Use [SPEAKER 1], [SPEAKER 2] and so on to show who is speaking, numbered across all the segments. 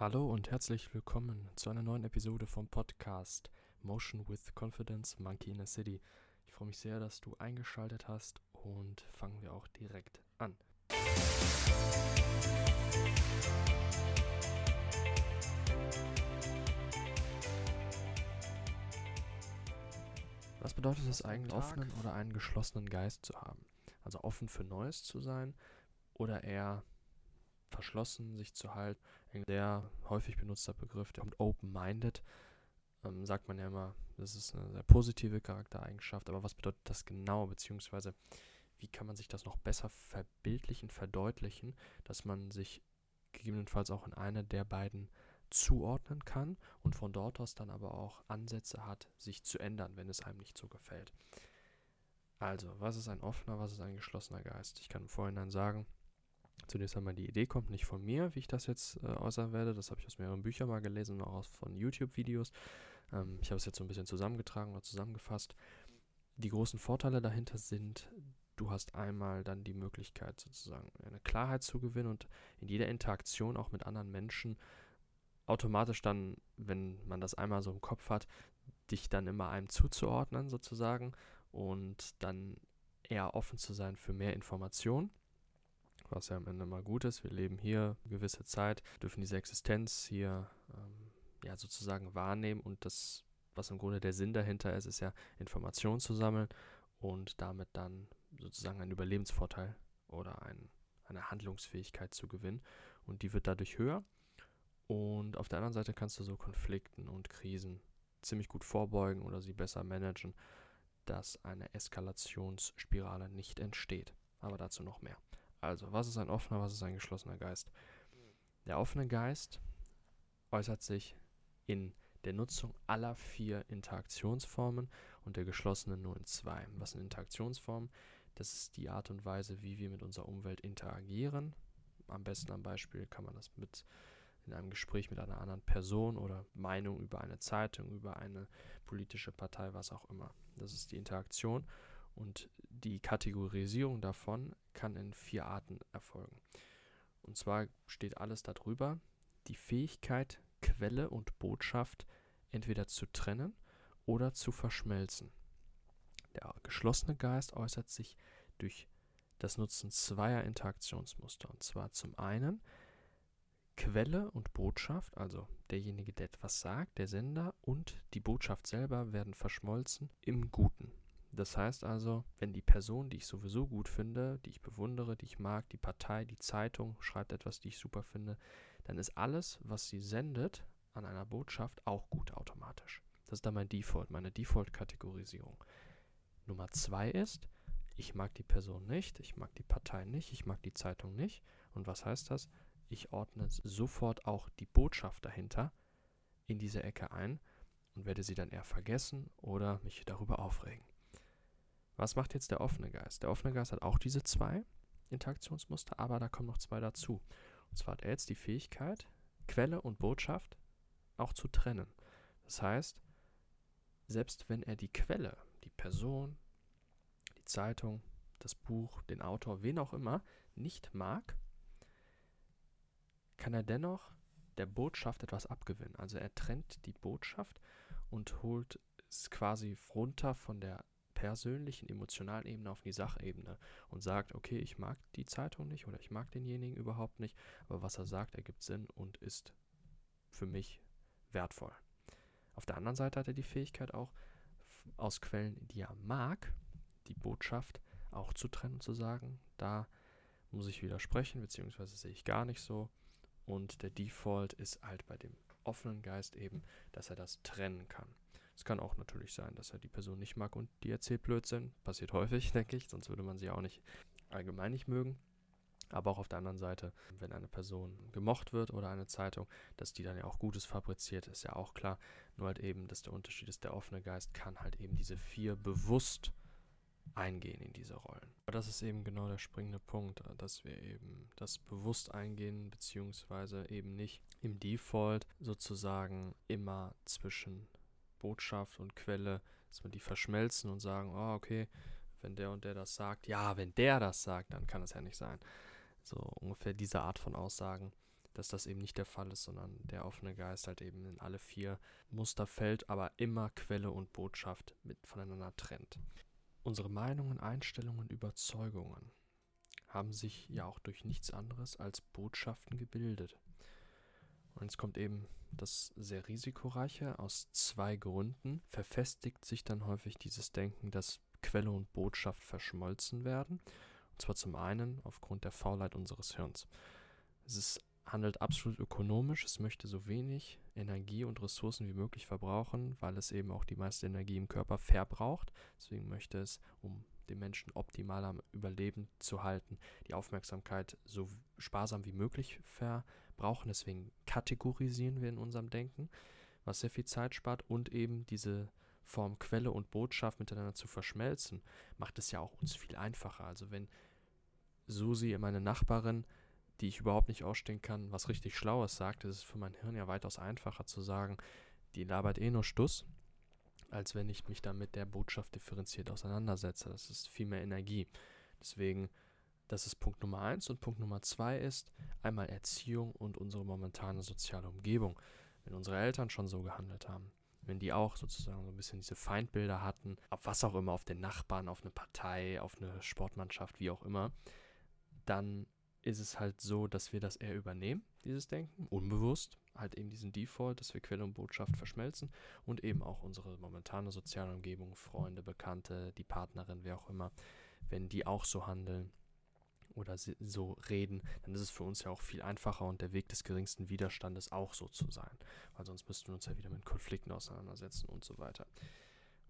[SPEAKER 1] Hallo und herzlich willkommen zu einer neuen Episode vom Podcast Motion with Confidence Monkey in a City. Ich freue mich sehr, dass du eingeschaltet hast und fangen wir auch direkt an. Was bedeutet es eigentlich, einen offenen oder einen geschlossenen Geist zu haben? Also offen für Neues zu sein oder eher verschlossen sich zu halten. Sehr häufig benutzter Begriff, der kommt open-minded. Ähm, sagt man ja immer, das ist eine sehr positive Charaktereigenschaft. Aber was bedeutet das genau? Beziehungsweise, wie kann man sich das noch besser verbildlichen, verdeutlichen, dass man sich gegebenenfalls auch in eine der beiden zuordnen kann und von dort aus dann aber auch Ansätze hat, sich zu ändern, wenn es einem nicht so gefällt. Also, was ist ein offener, was ist ein geschlossener Geist? Ich kann im Vorhinein sagen, zunächst einmal die Idee kommt nicht von mir, wie ich das jetzt äh, äußern werde. Das habe ich aus mehreren Büchern mal gelesen und auch von YouTube-Videos. Ähm, ich habe es jetzt so ein bisschen zusammengetragen oder zusammengefasst. Die großen Vorteile dahinter sind, du hast einmal dann die Möglichkeit, sozusagen eine Klarheit zu gewinnen und in jeder Interaktion auch mit anderen Menschen automatisch dann, wenn man das einmal so im Kopf hat, dich dann immer einem zuzuordnen sozusagen und dann eher offen zu sein für mehr Informationen was ja am Ende mal gut ist. Wir leben hier eine gewisse Zeit, dürfen diese Existenz hier ähm, ja sozusagen wahrnehmen und das, was im Grunde der Sinn dahinter ist, ist ja Informationen zu sammeln und damit dann sozusagen einen Überlebensvorteil oder ein, eine Handlungsfähigkeit zu gewinnen und die wird dadurch höher. Und auf der anderen Seite kannst du so Konflikten und Krisen ziemlich gut vorbeugen oder sie besser managen, dass eine Eskalationsspirale nicht entsteht. Aber dazu noch mehr. Also, was ist ein offener, was ist ein geschlossener Geist? Der offene Geist äußert sich in der Nutzung aller vier Interaktionsformen und der geschlossenen nur in zwei. Was sind Interaktionsformen? Das ist die Art und Weise, wie wir mit unserer Umwelt interagieren. Am besten am Beispiel kann man das mit in einem Gespräch mit einer anderen Person oder Meinung über eine Zeitung, über eine politische Partei, was auch immer. Das ist die Interaktion. Und die Kategorisierung davon kann in vier Arten erfolgen. Und zwar steht alles darüber, die Fähigkeit, Quelle und Botschaft entweder zu trennen oder zu verschmelzen. Der geschlossene Geist äußert sich durch das Nutzen zweier Interaktionsmuster. Und zwar zum einen Quelle und Botschaft, also derjenige, der etwas sagt, der Sender und die Botschaft selber werden verschmolzen im Guten. Das heißt also, wenn die Person, die ich sowieso gut finde, die ich bewundere, die ich mag, die Partei, die Zeitung schreibt etwas, die ich super finde, dann ist alles, was sie sendet an einer Botschaft, auch gut automatisch. Das ist dann mein Default, meine Default-Kategorisierung. Nummer zwei ist, ich mag die Person nicht, ich mag die Partei nicht, ich mag die Zeitung nicht. Und was heißt das? Ich ordne sofort auch die Botschaft dahinter in diese Ecke ein und werde sie dann eher vergessen oder mich darüber aufregen. Was macht jetzt der offene Geist? Der offene Geist hat auch diese zwei Interaktionsmuster, aber da kommen noch zwei dazu. Und zwar hat er jetzt die Fähigkeit, Quelle und Botschaft auch zu trennen. Das heißt, selbst wenn er die Quelle, die Person, die Zeitung, das Buch, den Autor, wen auch immer, nicht mag, kann er dennoch der Botschaft etwas abgewinnen. Also er trennt die Botschaft und holt es quasi runter von der persönlichen, emotionalen Ebene auf die Sachebene und sagt, okay, ich mag die Zeitung nicht oder ich mag denjenigen überhaupt nicht, aber was er sagt, ergibt Sinn und ist für mich wertvoll. Auf der anderen Seite hat er die Fähigkeit auch aus Quellen, die er mag, die Botschaft auch zu trennen und zu sagen, da muss ich widersprechen, beziehungsweise sehe ich gar nicht so. Und der Default ist halt bei dem offenen Geist eben, dass er das trennen kann. Es kann auch natürlich sein, dass er die Person nicht mag und die erzählt Blödsinn. Passiert häufig, denke ich, sonst würde man sie auch nicht allgemein nicht mögen. Aber auch auf der anderen Seite, wenn eine Person gemocht wird oder eine Zeitung, dass die dann ja auch Gutes fabriziert, ist ja auch klar. Nur halt eben, dass der Unterschied ist, der offene Geist kann halt eben diese vier bewusst eingehen in diese Rollen. Aber das ist eben genau der springende Punkt, dass wir eben das bewusst eingehen, beziehungsweise eben nicht im Default sozusagen immer zwischen Botschaft und Quelle, dass man die verschmelzen und sagen, oh, okay, wenn der und der das sagt, ja, wenn der das sagt, dann kann es ja nicht sein. So ungefähr diese Art von Aussagen, dass das eben nicht der Fall ist, sondern der offene Geist halt eben in alle vier Muster fällt, aber immer Quelle und Botschaft mit voneinander trennt. Unsere Meinungen, Einstellungen, Überzeugungen haben sich ja auch durch nichts anderes als Botschaften gebildet. Und jetzt kommt eben das sehr risikoreiche. Aus zwei Gründen verfestigt sich dann häufig dieses Denken, dass Quelle und Botschaft verschmolzen werden. Und zwar zum einen aufgrund der Faulheit unseres Hirns. Es ist, handelt absolut ökonomisch, es möchte so wenig Energie und Ressourcen wie möglich verbrauchen, weil es eben auch die meiste Energie im Körper verbraucht. Deswegen möchte es, um den Menschen optimal am Überleben zu halten, die Aufmerksamkeit so sparsam wie möglich verbrauchen. Deswegen kategorisieren wir in unserem Denken, was sehr viel Zeit spart und eben diese Form Quelle und Botschaft miteinander zu verschmelzen, macht es ja auch uns viel einfacher. Also wenn Susi, meine Nachbarin, die ich überhaupt nicht ausstehen kann, was richtig Schlaues sagt, ist es für mein Hirn ja weitaus einfacher zu sagen, die labert eh nur Stuss, als wenn ich mich dann mit der Botschaft differenziert auseinandersetze. Das ist viel mehr Energie. Deswegen, das ist Punkt Nummer eins. Und Punkt Nummer zwei ist einmal Erziehung und unsere momentane soziale Umgebung. Wenn unsere Eltern schon so gehandelt haben, wenn die auch sozusagen so ein bisschen diese Feindbilder hatten, auf was auch immer, auf den Nachbarn, auf eine Partei, auf eine Sportmannschaft, wie auch immer, dann ist es halt so, dass wir das eher übernehmen, dieses Denken, unbewusst, halt eben diesen Default, dass wir Quelle und Botschaft verschmelzen und eben auch unsere momentane soziale Umgebung, Freunde, Bekannte, die Partnerin, wer auch immer, wenn die auch so handeln oder so reden, dann ist es für uns ja auch viel einfacher und der Weg des geringsten Widerstandes auch so zu sein, weil sonst müssten wir uns ja wieder mit Konflikten auseinandersetzen und so weiter.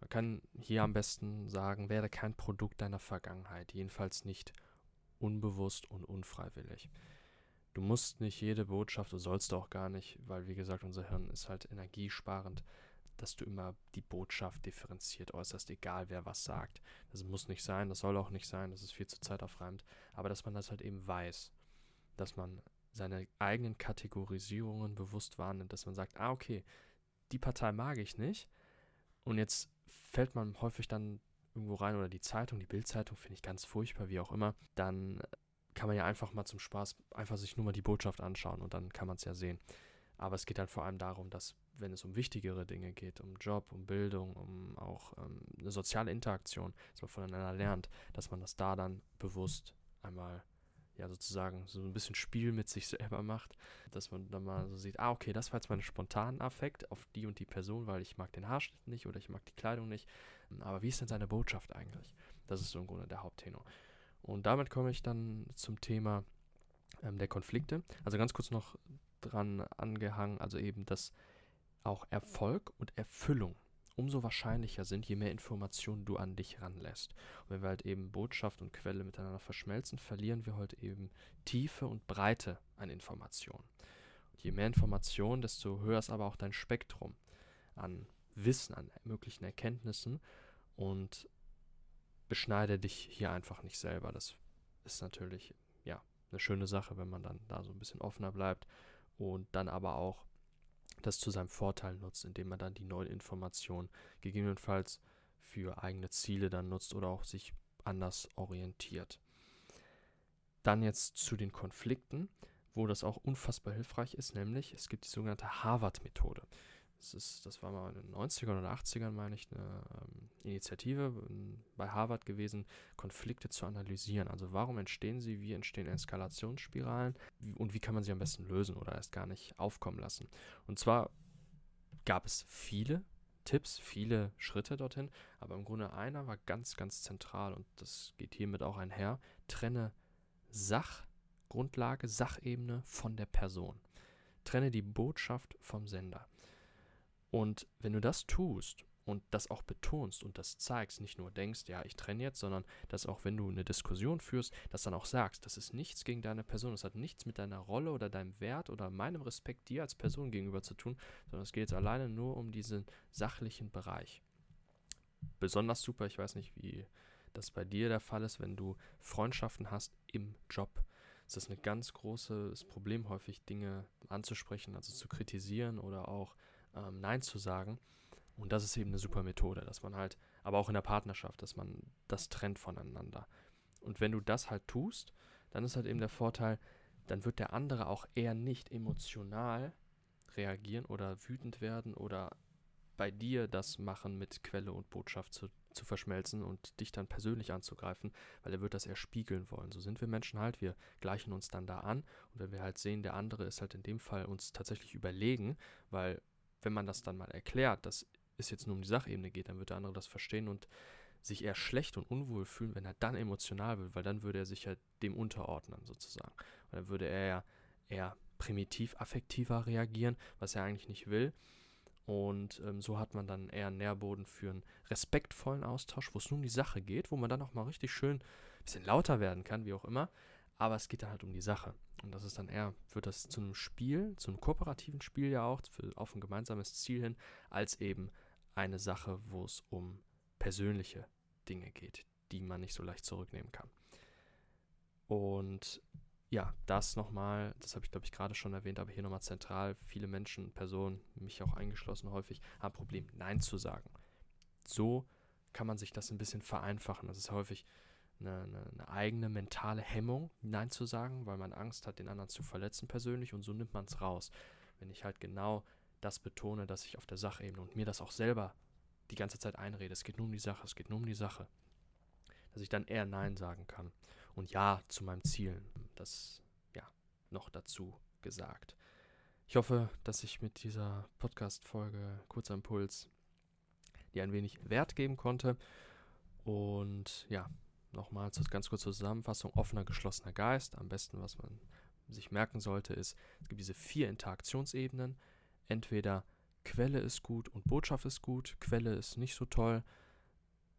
[SPEAKER 1] Man kann hier am besten sagen, werde kein Produkt deiner Vergangenheit, jedenfalls nicht unbewusst und unfreiwillig. Du musst nicht jede Botschaft, du sollst auch gar nicht, weil wie gesagt, unser Hirn ist halt energiesparend, dass du immer die Botschaft differenziert äußerst, egal wer was sagt. Das muss nicht sein, das soll auch nicht sein, das ist viel zu zeitaufreibend, aber dass man das halt eben weiß, dass man seine eigenen Kategorisierungen bewusst wahrnimmt, dass man sagt, ah, okay, die Partei mag ich nicht und jetzt fällt man häufig dann irgendwo rein oder die Zeitung, die Bildzeitung finde ich ganz furchtbar, wie auch immer, dann kann man ja einfach mal zum Spaß einfach sich nur mal die Botschaft anschauen und dann kann man es ja sehen. Aber es geht halt vor allem darum, dass wenn es um wichtigere Dinge geht, um Job, um Bildung, um auch ähm, eine soziale Interaktion, dass man voneinander lernt, dass man das da dann bewusst einmal ja sozusagen so ein bisschen Spiel mit sich selber macht, dass man dann mal so sieht, ah, okay, das war jetzt mein spontaner Affekt auf die und die Person, weil ich mag den Haarschnitt nicht oder ich mag die Kleidung nicht. Aber wie ist denn seine Botschaft eigentlich? Das ist so im Grunde der Haupttenor. Und damit komme ich dann zum Thema ähm, der Konflikte. Also ganz kurz noch dran angehangen, also eben, dass auch Erfolg und Erfüllung umso wahrscheinlicher sind, je mehr Informationen du an dich ranlässt. Und wenn wir halt eben Botschaft und Quelle miteinander verschmelzen, verlieren wir halt eben Tiefe und Breite an Informationen. Und je mehr Informationen, desto höher ist aber auch dein Spektrum an Wissen, an möglichen Erkenntnissen und beschneide dich hier einfach nicht selber. Das ist natürlich, ja, eine schöne Sache, wenn man dann da so ein bisschen offener bleibt und dann aber auch das zu seinem Vorteil nutzt, indem man dann die neuen Informationen gegebenenfalls für eigene Ziele dann nutzt oder auch sich anders orientiert. Dann jetzt zu den Konflikten, wo das auch unfassbar hilfreich ist, nämlich es gibt die sogenannte Harvard-Methode. Das, ist, das war mal in den 90ern oder 80ern, meine ich, eine ähm, Initiative bei Harvard gewesen, Konflikte zu analysieren. Also warum entstehen sie, wie entstehen Eskalationsspiralen und wie kann man sie am besten lösen oder erst gar nicht aufkommen lassen. Und zwar gab es viele Tipps, viele Schritte dorthin, aber im Grunde einer war ganz, ganz zentral und das geht hiermit auch einher. Trenne Sachgrundlage, Sachebene von der Person. Trenne die Botschaft vom Sender. Und wenn du das tust und das auch betonst und das zeigst, nicht nur denkst, ja, ich trenne jetzt, sondern dass auch wenn du eine Diskussion führst, das dann auch sagst, das ist nichts gegen deine Person, das hat nichts mit deiner Rolle oder deinem Wert oder meinem Respekt dir als Person gegenüber zu tun, sondern es geht jetzt alleine nur um diesen sachlichen Bereich. Besonders super, ich weiß nicht, wie das bei dir der Fall ist, wenn du Freundschaften hast im Job. Es ist ein ganz großes Problem, häufig Dinge anzusprechen, also zu kritisieren oder auch ähm, Nein zu sagen. Und das ist eben eine super Methode, dass man halt, aber auch in der Partnerschaft, dass man das trennt voneinander. Und wenn du das halt tust, dann ist halt eben der Vorteil, dann wird der andere auch eher nicht emotional reagieren oder wütend werden oder bei dir das machen mit Quelle und Botschaft zu, zu verschmelzen und dich dann persönlich anzugreifen, weil er wird das eher spiegeln wollen. So sind wir Menschen halt, wir gleichen uns dann da an und wenn wir halt sehen, der andere ist halt in dem Fall uns tatsächlich überlegen, weil wenn man das dann mal erklärt, dass es jetzt nur um die Sachebene geht, dann wird der andere das verstehen und sich eher schlecht und unwohl fühlen, wenn er dann emotional wird, weil dann würde er sich ja dem unterordnen sozusagen. Und dann würde er ja eher primitiv affektiver reagieren, was er eigentlich nicht will. Und ähm, so hat man dann eher einen Nährboden für einen respektvollen Austausch, wo es nur um die Sache geht, wo man dann auch mal richtig schön ein bisschen lauter werden kann, wie auch immer. Aber es geht dann halt um die Sache. Und das ist dann eher, wird das zu einem Spiel, zu einem kooperativen Spiel ja auch, für, auf ein gemeinsames Ziel hin, als eben eine Sache, wo es um persönliche Dinge geht, die man nicht so leicht zurücknehmen kann. Und ja, das nochmal, das habe ich glaube ich gerade schon erwähnt, aber hier nochmal zentral, viele Menschen, Personen, mich auch eingeschlossen häufig, haben Problem, Nein zu sagen. So kann man sich das ein bisschen vereinfachen. Das ist häufig eine, eine, eigene mentale Hemmung, Nein zu sagen, weil man Angst hat, den anderen zu verletzen persönlich und so nimmt man es raus. Wenn ich halt genau das betone, dass ich auf der Sachebene und mir das auch selber die ganze Zeit einrede, es geht nur um die Sache, es geht nur um die Sache, dass ich dann eher Nein sagen kann. Und Ja zu meinem Ziel, das ja noch dazu gesagt. Ich hoffe, dass ich mit dieser Podcast-Folge kurzer Impuls dir ein wenig Wert geben konnte. Und ja, nochmal ganz kurz zur Zusammenfassung: offener, geschlossener Geist. Am besten, was man sich merken sollte, ist, es gibt diese vier Interaktionsebenen. Entweder Quelle ist gut und Botschaft ist gut, Quelle ist nicht so toll,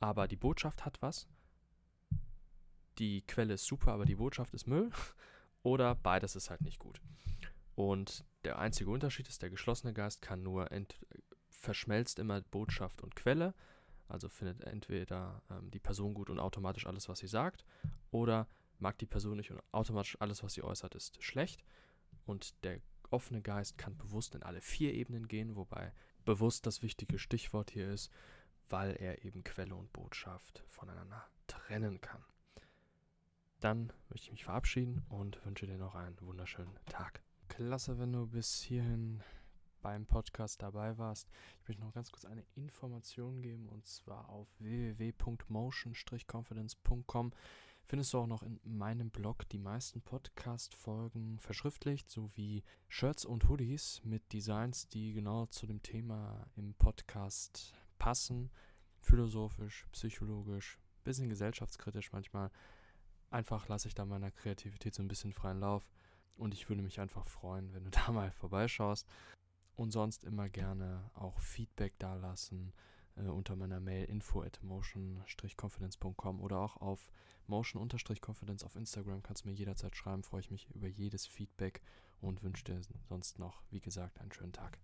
[SPEAKER 1] aber die Botschaft hat was. Die Quelle ist super, aber die Botschaft ist Müll. Oder beides ist halt nicht gut. Und der einzige Unterschied ist, der geschlossene Geist kann nur verschmelzt immer Botschaft und Quelle. Also findet entweder ähm, die Person gut und automatisch alles, was sie sagt, oder mag die Person nicht und automatisch alles, was sie äußert, ist schlecht. Und der offene Geist kann bewusst in alle vier Ebenen gehen, wobei bewusst das wichtige Stichwort hier ist, weil er eben Quelle und Botschaft voneinander trennen kann. Dann möchte ich mich verabschieden und wünsche dir noch einen wunderschönen Tag. Klasse, wenn du bis hierhin beim Podcast dabei warst. Ich möchte noch ganz kurz eine Information geben und zwar auf www.motion-confidence.com findest du auch noch in meinem Blog die meisten Podcast-Folgen verschriftlicht, sowie Shirts und Hoodies mit Designs, die genau zu dem Thema im Podcast passen. Philosophisch, psychologisch, bisschen gesellschaftskritisch manchmal. Einfach lasse ich da meiner Kreativität so ein bisschen freien Lauf. Und ich würde mich einfach freuen, wenn du da mal vorbeischaust. Und sonst immer gerne auch Feedback dalassen äh, unter meiner Mail info at motion-confidence.com oder auch auf motion-confidence auf Instagram kannst du mir jederzeit schreiben. Freue ich mich über jedes Feedback und wünsche dir sonst noch, wie gesagt, einen schönen Tag.